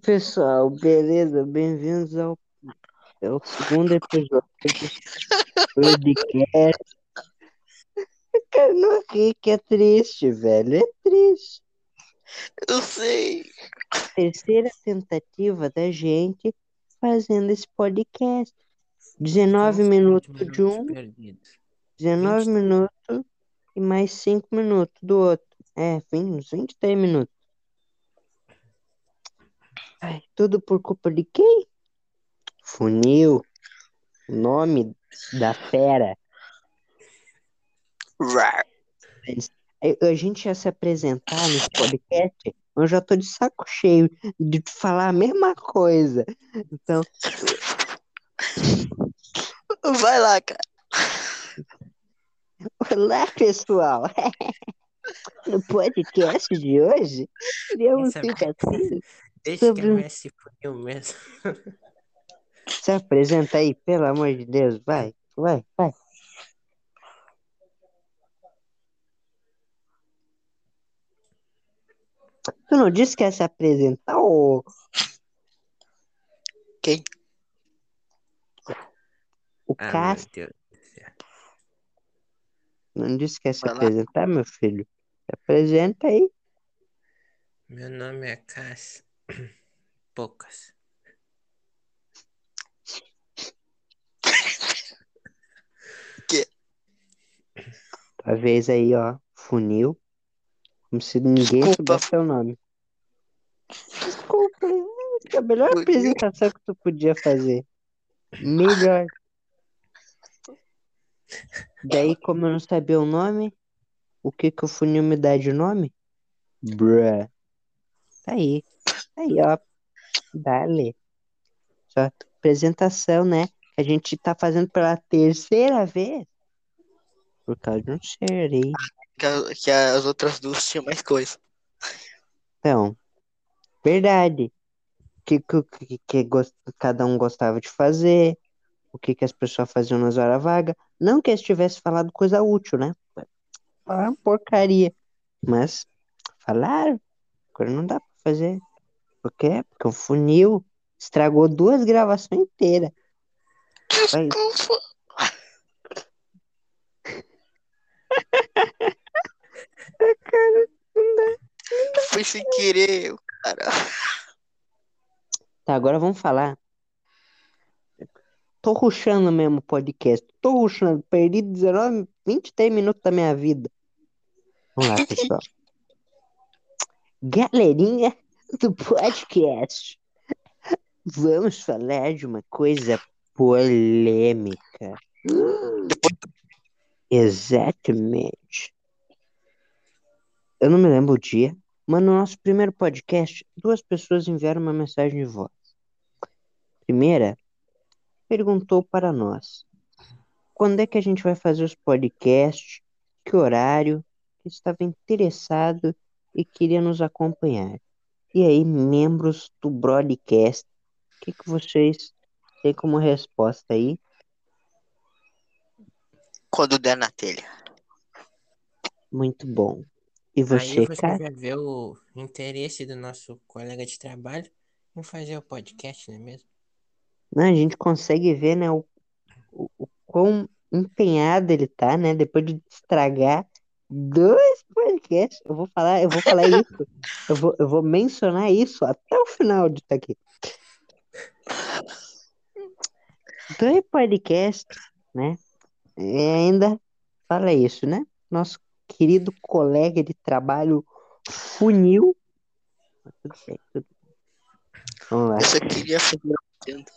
pessoal, beleza? Bem-vindos ao, ao segundo episódio do podcast. Cara, não ri que é triste, velho. É triste. Eu sei. Terceira tentativa da gente fazendo esse podcast. 19 minutos de um, perdidos. 19 20. minutos e mais 5 minutos do outro. É, uns 23 minutos. Ai, tudo por culpa de quem? Funil. O nome da fera. A a gente ia se apresentar nesse podcast, eu já tô de saco cheio de falar a mesma coisa. Então, Vai lá, cara. olá pessoal! No podcast de hoje, iremos Essa- debater. Deixa que Sobre- a Messi funil mesmo. Se apresenta aí, pelo amor de Deus, vai, vai, vai. Tu não disse que ia se apresentar, ô? Quem? O Ah, Cássio não disse que ia se apresentar, meu filho? Se apresenta aí. Meu nome é Cássio. Poucas. Tua vez aí, ó. Funil. Como se ninguém Desculpa. soubesse seu nome. Desculpa. é A melhor Funil. apresentação que tu podia fazer. Melhor. Daí, como eu não sabia o nome, o que que o funil me dá de nome? Bruh. Tá aí. Aí, ó. Dale. Só apresentação, né? Que a gente tá fazendo pela terceira vez. Por causa de um ser. Que, que as outras duas tinham mais coisa. Então, verdade. O que, que, que, cada um gostava de fazer, o que, que as pessoas faziam nas horas vagas. Não que eles tivessem falado coisa útil, né? Falaram porcaria. Mas falaram. Agora não dá pra fazer. Por quê? Porque o funil estragou duas gravações inteiras. Desculpa. Foi sem querer, cara. Tá, agora vamos falar. Tô rushando mesmo o podcast. Tô rushando. Perdi 19, 23 minutos da minha vida. Vamos lá, pessoal. Galerinha do podcast. Vamos falar de uma coisa polêmica. Exatamente. Eu não me lembro o dia, mas no nosso primeiro podcast, duas pessoas enviaram uma mensagem de voz. Primeira perguntou para nós: quando é que a gente vai fazer os podcasts? Que horário? Que estava interessado e queria nos acompanhar. E aí, membros do broadcast, o que, que vocês têm como resposta aí? Quando der na telha. Muito bom. E Aí você, você cara? vai ver o interesse do nosso colega de trabalho em fazer o podcast, não é mesmo? Né, a gente consegue ver, né, o, o, o quão empenhado ele tá, né, depois de estragar dois podcasts. Eu vou falar, eu vou falar isso, eu vou, eu vou mencionar isso até o final de estar aqui. Dois podcasts, né, e ainda fala isso, né, nosso querido colega de trabalho Funil. Mas Tudo bem, tudo bem. Vamos lá. Eu só queria fazer tenda.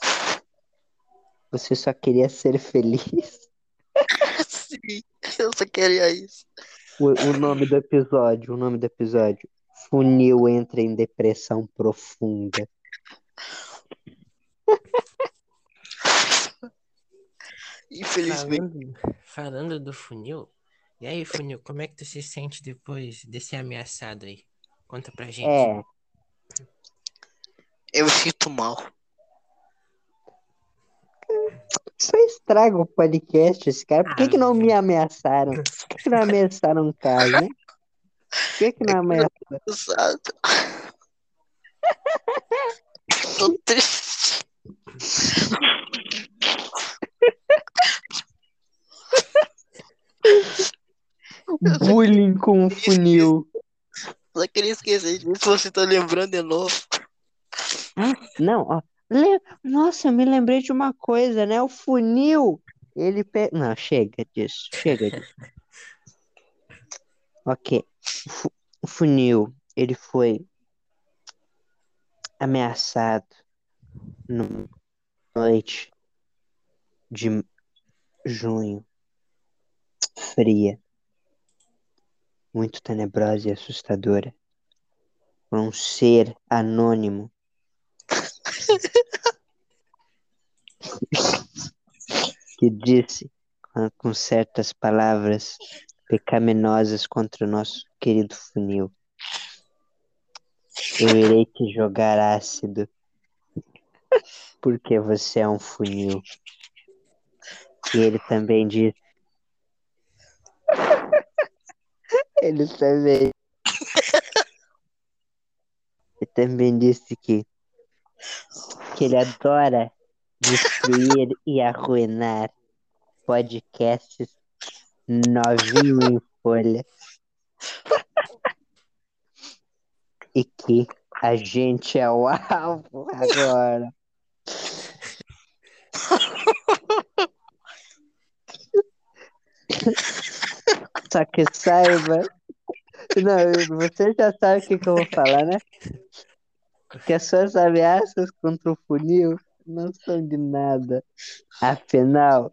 Você só queria ser feliz. Sim, eu só queria isso. O, o nome do episódio, o nome do episódio. Funil entra em depressão profunda. Infelizmente. Falando, falando do funil, e aí, funil, como é que tu se sente depois de ser ameaçado aí? Conta pra gente. É, Eu me sinto mal. Só estraga o podcast esse cara. Por que, que não me ameaçaram? Por que, que não ameaçaram o caso, né? Por que, que não ameaçaram? Tô triste. Bullying com funil. Só queria esquecer disso, você tá lembrando de novo. Não, ó. le- Nossa, eu me lembrei de uma coisa, né? O funil. Ele pe... Não, chega disso. Chega disso. Ok. O fu- O funil, ele foi ameaçado numa noite de junho fria, muito tenebrosa e assustadora, por um ser anônimo que disse com, com certas palavras pecaminosas contra o nosso querido funil. Eu irei te jogar ácido, porque você é um funil. E ele também disse. Ele também. Ele também disse que, que ele adora destruir e arruinar podcasts novinho em folha. E que a gente é o alvo agora. Só que saiba. Não, você já sabe o que, que eu vou falar, né? Que as suas ameaças contra o funil não são de nada. Afinal,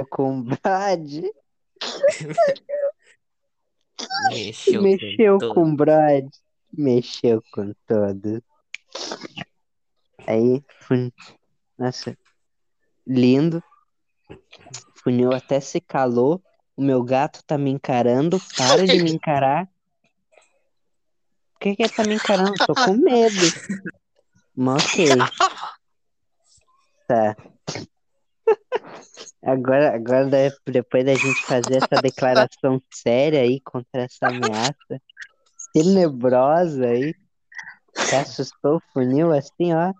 o combate Mexeu, mexeu com com Brad, mexeu com todos. Aí, fun... nossa, lindo. Funil até se calou. O meu gato tá me encarando. Para de me encarar. Por que que ele tá me encarando? Tô com medo. Mas ok. Tá. Agora, agora de- depois da gente fazer essa declaração séria aí contra essa ameaça tenebrosa aí, que assustou o funil assim, ó.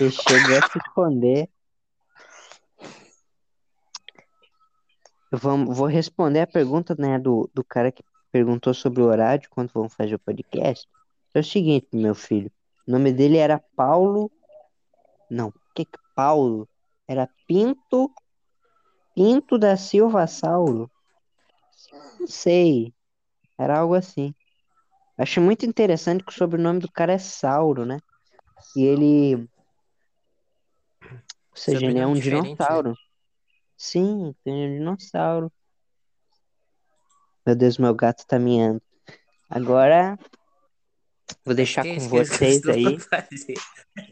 Ele chegou a se esconder. Eu vou, vou responder a pergunta, né, do, do cara que perguntou sobre o horário, quando vamos fazer o podcast. É o seguinte, meu filho. O nome dele era Paulo. Não, que que Paulo? Era Pinto. Pinto da Silva Sauro. Não sei. Era algo assim. Acho muito interessante que o sobrenome do cara é Sauro, né? E ele. Ou seja, ele é um diferente, né? dinossauro. Sim, tem um dinossauro. Meu Deus, meu gato tá miando. Agora, vou deixar com vocês aí.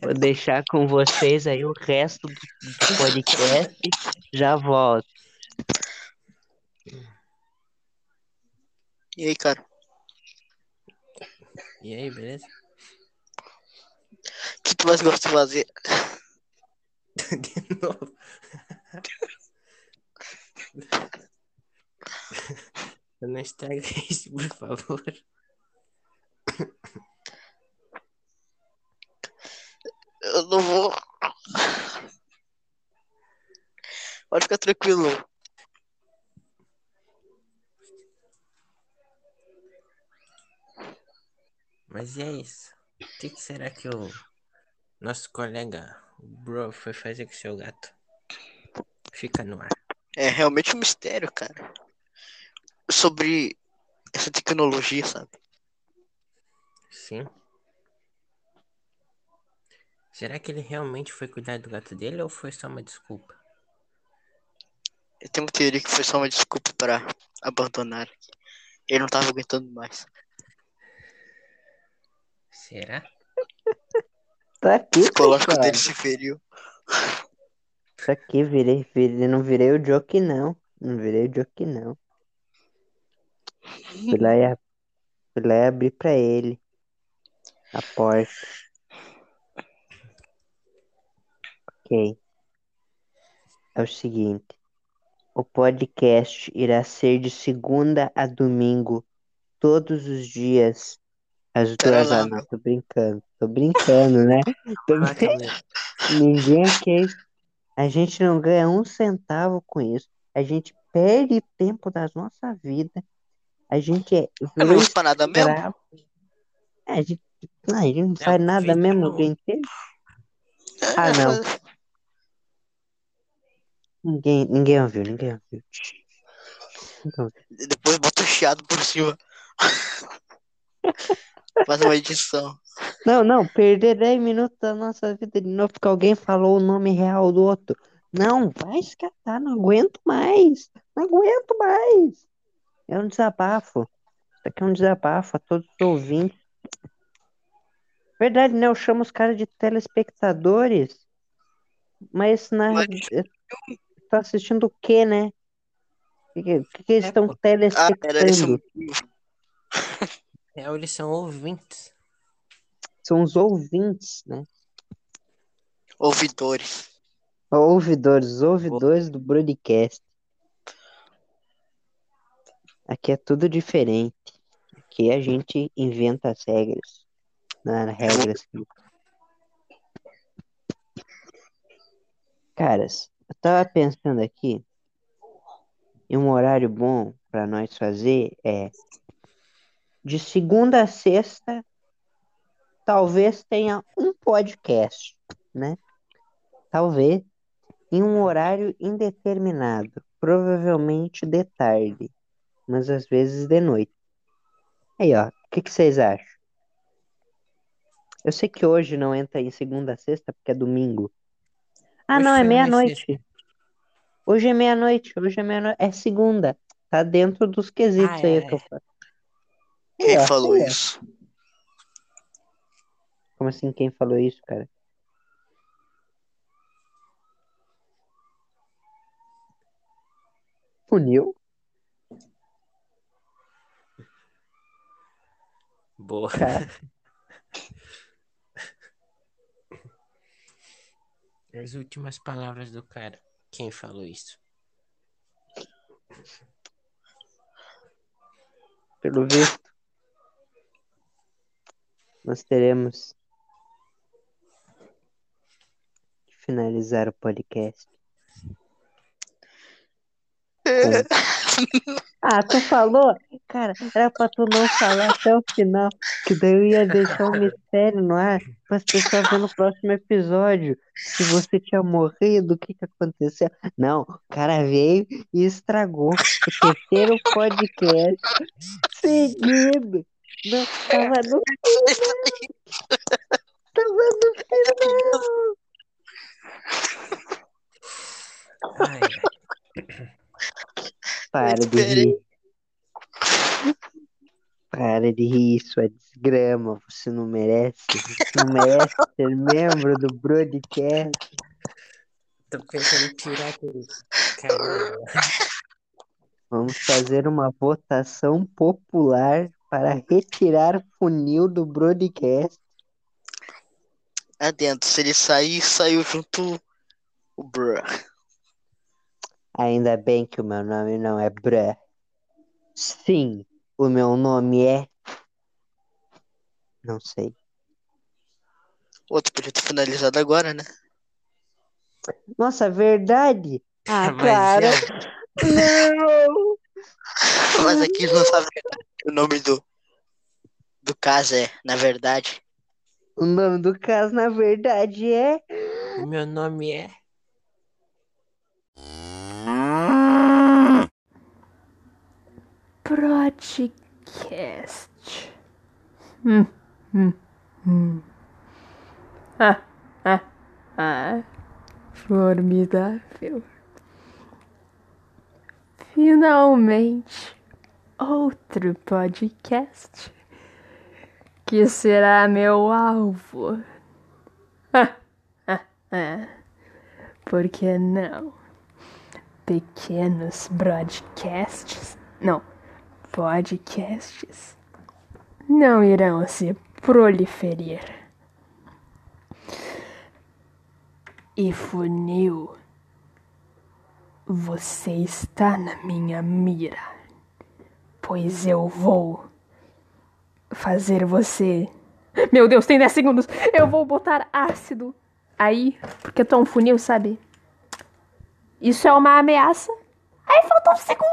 Vou deixar com vocês aí o resto do, do podcast. Já volto. E aí, cara? E aí, beleza? O que tu mais gosta de fazer? De novo. Não estraga isso, por favor. Eu não vou. Pode ficar tranquilo. Mas e é isso. O que, que será que o nosso colega, o Bro, foi fazer com seu gato? Fica no ar. É realmente um mistério, cara. Sobre essa tecnologia, sabe? Sim. Será que ele realmente foi cuidar do gato dele ou foi só uma desculpa? Eu tenho uma teoria que foi só uma desculpa para abandonar. Ele não tava aguentando mais. Será? Tá aqui, O psicológico dele se feriu. Tá aqui, virei, virei. Não virei o Joke, não. Não virei o Joke, não. Fui lá e, a- fui lá e abri pra ele a porta. Ok. É o seguinte. O podcast irá ser de segunda a domingo, todos os dias, às duas horas. Não, tô brincando, tô brincando, né? Tô Coloca brin- mesmo. Ninguém quer. A gente não ganha um centavo com isso. A gente perde tempo da nossa vida. A gente é Eu não pra nada mesmo. É, A gente, não, a gente não Não, faz nada mesmo o dia inteiro. É, Ah, não. Ninguém, ninguém ouviu, ninguém ouviu. Então, Depois bota o chiado por cima. Faz uma edição. Não, não, perder 10 minutos da nossa vida de novo porque alguém falou o nome real do outro. Não, vai escatar, não aguento mais. Não aguento mais. É um desabafo. Isso aqui é um desabafo a todos os ouvintes. Verdade, né? Eu chamo os caras de telespectadores. Mas na Mas- tá assistindo o quê, né? O que, que, eles É, estão. Ah, o telespectando? motivo. É, eles são ouvintes. São os ouvintes, né? Ouvidores. Ouvidores, os ouvidores do broadcast. Aqui é tudo diferente. Aqui a gente inventa as regras. Não é regras. que- Caras, eu tava pensando aqui. E um horário bom pra nós fazer é de segunda a sexta, talvez tenha um podcast, né? Talvez em um horário indeterminado, provavelmente de tarde, mas às vezes de noite. Aí, ó, o que que vocês acham? Eu sei que hoje não entra em segunda a sexta porque é domingo. Ah, Hoje não, é meia-noite. Hoje é meia-noite, hoje é meia-noite, é segunda. Tá dentro dos quesitos Ah, aí é, que eu faço. Aí, Quem ó, falou isso? Como assim, quem falou isso, cara? Funil? Boa. Cara. As últimas palavras do cara. Quem falou isso? Pelo visto, nós teremos que finalizar o podcast. Ah, tu falou? Cara, era pra tu não falar até o final, que daí eu ia deixar um mistério no ar para as pessoas verem no próximo episódio. Se você tinha morrido, o que que aconteceu? Não, o cara veio e estragou o terceiro podcast seguido. Não, tava no tava no final. Ai, ai. Para de rir. Para de rir, sua desgrama. Você não merece. Você não merece ser membro do broadcast. Tô pensando em tirar aquele. Vamos fazer uma votação popular para retirar funil do broadcast. Adentro. Se ele sair, saiu junto o Bruh. Ainda bem que o meu nome não é Bra. Sim, o meu nome é. Não sei. Outro podia ter finalizado agora, né? Nossa, verdade? Ah, Mas cara. é, Não! Mas aqui não sabe o nome do, do caso é, na verdade. O nome do caso, na verdade, é. o meu nome é. Podcast. Hum, hum, hum. Ah, ah, ah. Formidável. Finalmente, outro podcast que será meu alvo. Ah, ah, ah. Por que não? Pequenos broadcasts. Não podcasts não irão se proliferar. E funil, você está na minha mira, pois eu vou fazer você Meu Deus, tem 10 segundos. Eu vou botar ácido aí, porque eu tô um funil, sabe? Isso é uma ameaça. Aí faltou um segundo.